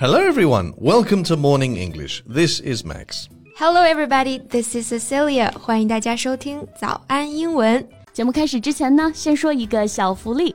Hello, everyone. Welcome to Morning English. This is Max. Hello, everybody. This is Cecilia. 欢迎大家收听早安英文。节目开始之前呢，先说一个小福利。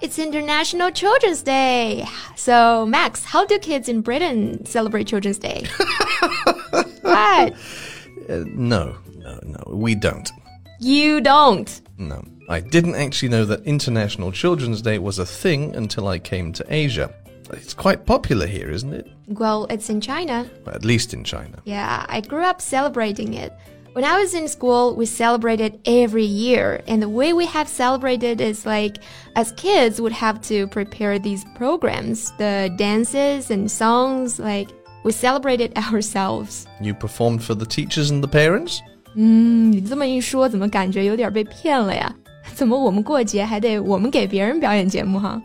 ！It's International Children's Day. So, Max, how do kids in Britain celebrate Children's Day? what? Uh, no, no, no, we don't. You don't. No. I didn't actually know that International Children's Day was a thing until I came to Asia. It's quite popular here, isn't it? Well, it's in China. At least in China. Yeah, I grew up celebrating it. When I was in school, we celebrated every year. And the way we have celebrated is like, as kids would have to prepare these programs, the dances and songs, like, we celebrated ourselves. You performed for the teachers and the parents? 嗯，你这么一说，怎么感觉有点被骗了呀？怎么我们过节还得我们给别人表演节目哈？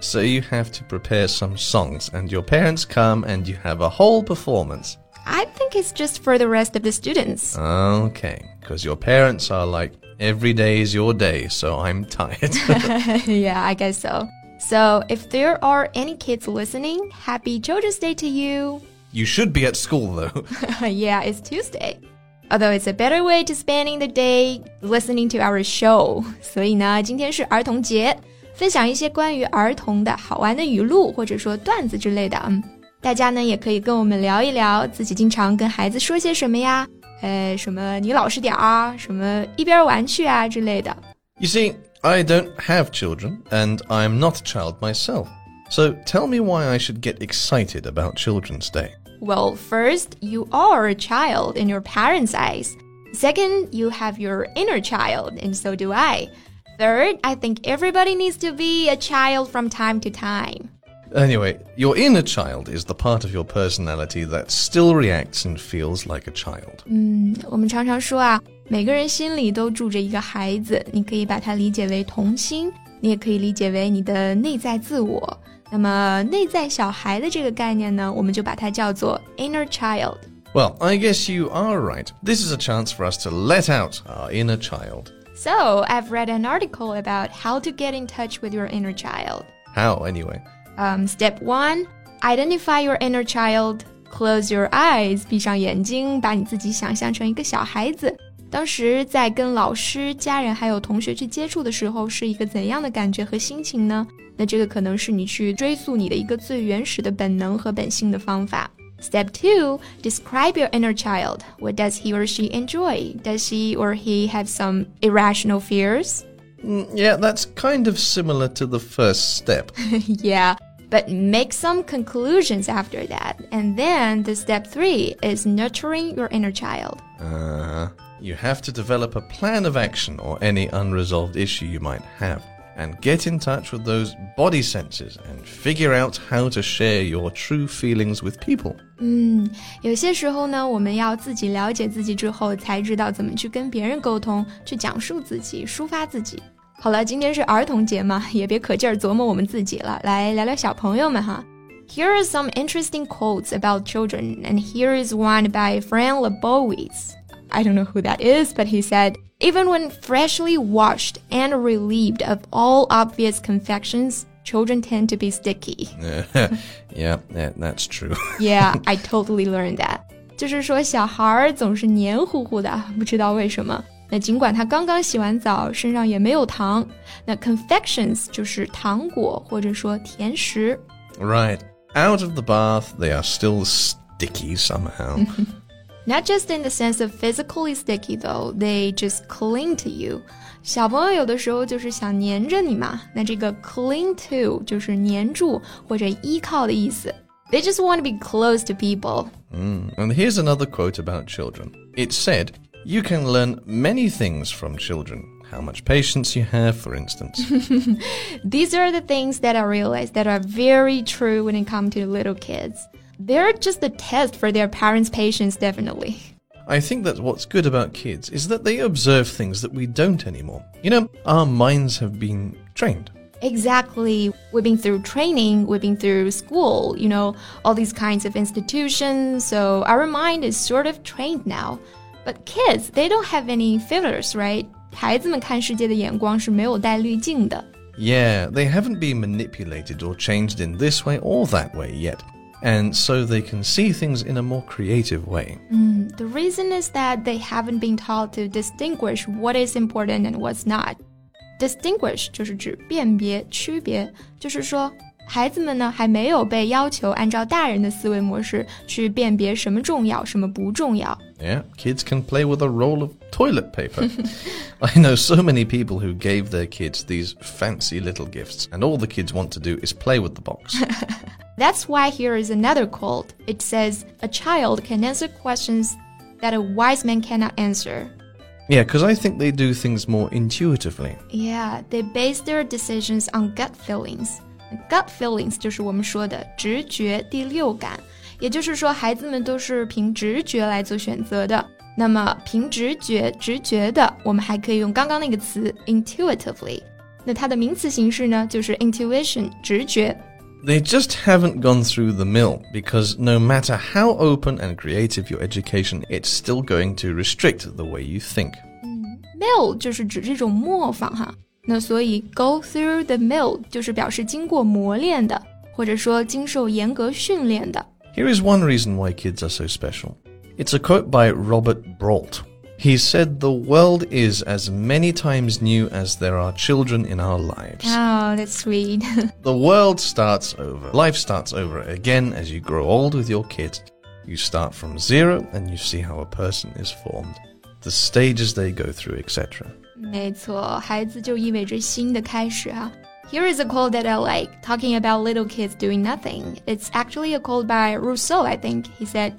So you have to prepare some songs, and your parents come, and you have a whole performance. I think it's just for the rest of the students. Okay, because your parents are like, every day is your day, so I'm tired. yeah, I guess so. So, if there are any kids listening, happy Children's Day to you. You should be at school though. yeah, it's Tuesday. Although it's a better way to spending the day listening to our show. 所以呢，今天是儿童节，分享一些关于儿童的好玩的语录或者说段子之类的。嗯。 大家呢也可以跟我们聊一聊自己经常跟孩子说些什么呀？呃，什么你老实点啊，什么一边玩去啊之类的。You see, I don't have children, and I'm not a child myself. So tell me why I should get excited about Children's Day. Well, first, you are a child in your parents' eyes. Second, you have your inner child, and so do I. Third, I think everybody needs to be a child from time to time. Anyway, your inner child is the part of your personality that still reacts and feels like a child. 嗯，我们常常说啊，每个人心里都住着一个孩子，你可以把它理解为童心，你也可以理解为你的内在自我。那么内在小孩的这个概念呢，我们就把它叫做 inner child。Well, I guess you are right. This is a chance for us to let out our inner child. So, I've read an article about how to get in touch with your inner child. How, anyway? Um, step one, identify your inner child. Close your eyes，闭上眼睛，把你自己想象成一个小孩子。当时在跟老师、家人还有同学去接触的时候，是一个怎样的感觉和心情呢？那这个可能是你去追溯你的一个最原始的本能和本性的方法。Step two, describe your inner child. What does he or she enjoy? Does he or he have some irrational fears? Mm, yeah, that's kind of similar to the first step. yeah, but make some conclusions after that. And then the step three is nurturing your inner child. Uh, you have to develop a plan of action or any unresolved issue you might have. And get in touch with those body senses and figure out how to share your true feelings with people. 嗯，有些时候呢，我们要自己了解自己之后，才知道怎么去跟别人沟通，去讲述自己，抒发自己。 好了，今天是儿童节嘛，也别可劲儿琢磨我们自己了，来聊聊小朋友们哈。Here are some interesting quotes about children, and here is one by Fran Lebowitz. I don't know who that is, but he said, even when freshly washed and relieved of all obvious confections, children tend to be sticky. yeah, yeah, that's true. yeah, I totally learned that. 就是说，小孩儿总是黏糊糊的，不知道为什么。 那尽管他刚刚洗完澡，身上也没有糖。那 confections 就是糖果或者说甜食。Right. Out of the bath, they are still sticky somehow. Not just in the sense of physically sticky though, they just cling to you. 小朋友有的时候就是想黏着你嘛，那这个 cling to 就是黏住或者依靠的意思。They just want to be close to people. Mm. And here's another quote about children. It said, you can learn many things from children. How much patience you have, for instance. These are the things that I realized that are very true when it comes to little kids. They're just a test for their parents' patience, definitely. I think that what's good about kids is that they observe things that we don't anymore. You know, our minds have been trained. Exactly. We've been through training, we've been through school, you know, all these kinds of institutions, so our mind is sort of trained now. But kids, they don't have any filters, right? 孩子们看世界的眼光是没有带滤镜的。Yeah, they haven't been manipulated or changed in this way or that way yet. And so they can see things in a more creative way. Mm, the reason is that they haven't been taught to distinguish what is important and what's not. Distinguish 就是指辨别、区别，就是说 孩子们呢还没有被要求按照大人的思维模式去辨别什么重要，什么不重要。Yeah, kids can play with a roll of toilet paper. I know so many people who gave their kids these fancy little gifts, and all the kids want to do is play with the box. That's why here is another quote. It says, A child can answer questions that a wise man cannot answer. Yeah, because I think they do things more intuitively. Yeah, they base their decisions on gut feelings. Gut feelings 就是我们说的直觉、第六感，也就是说，孩子们都是凭直觉来做选择的。那么，凭直觉、直觉的，我们还可以用刚刚那个词 intuitively。那它的名词形式呢，就是 intuition，直觉。They just haven't gone through the mill because no matter how open and creative your education, it's still going to restrict the way you think. Mill 就是指这种磨坊哈。 那所以 go through the mill 就是表示经过磨练的，或者说经受严格训练的。Here is one reason why kids are so special. It's a quote by Robert Brault. He said, The world is as many times new as there are children in our lives. Oh, that's sweet. the world starts over. Life starts over again as you grow old with your kids. You start from zero and you see how a person is formed, the stages they go through, etc. 没错，孩子就意味着新的开始啊。Here is a quote that I like, talking about little kids doing nothing. It's actually a quote by Rousseau, I think. He said,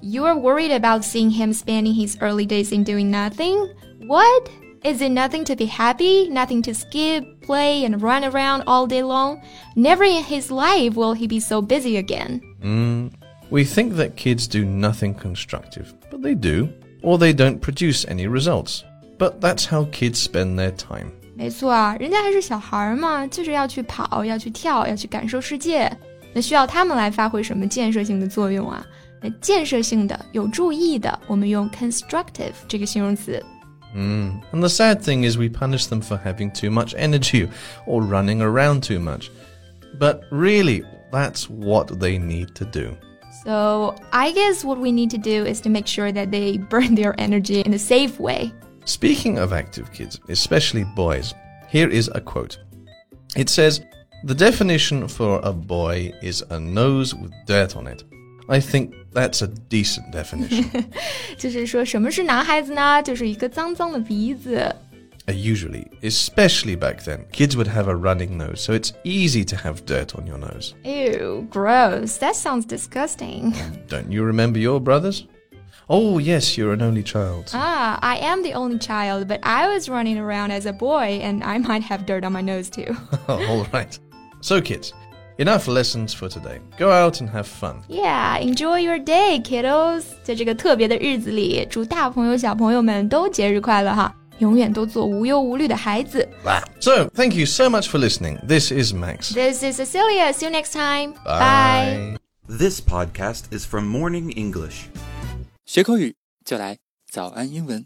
You are worried about seeing him spending his early days in doing nothing? What? Is it nothing to be happy, nothing to skip, play, and run around all day long? Never in his life will he be so busy again. Mm, we think that kids do nothing constructive, but they do, or they don't produce any results. But that's how kids spend their time. 没错啊，人家还是小孩嘛，就是要去跑，要去跳，要去感受世界。那需要他们来发挥什么建设性的作用啊？那建设性的、有助益的，我们用 constructive 这个形容词。Mm. And the sad thing is, we punish them for having too much energy or running around too much. But really, that's what they need to do. So, I guess what we need to do is to make sure that they burn their energy in a safe way. Speaking of active kids, especially boys, here is a quote. It says, The definition for a boy is a nose with dirt on it. I think that's a decent definition. 就是说什么是男孩子呢？就是一个脏脏的鼻子。Uh, usually, especially back then, kids would have a running nose, so it's easy to have dirt on your nose. Ew, gross. That sounds disgusting. Don't you remember your brothers? Oh, yes, you're an only child. Ah, I am the only child, but I was running around as a boy and I might have dirt on my nose too. All right. So, kids, enough lessons for today. Go out and have fun. Yeah, enjoy your day, kiddos. 在这个特别的日子里，祝大朋友小朋友们都节日快乐哈！永远都做无忧无虑的孩子。So, thank you so much for listening. This is Max. This is Cecilia. See you next time. Bye. This podcast is from Morning English. 学口语就来早安英文。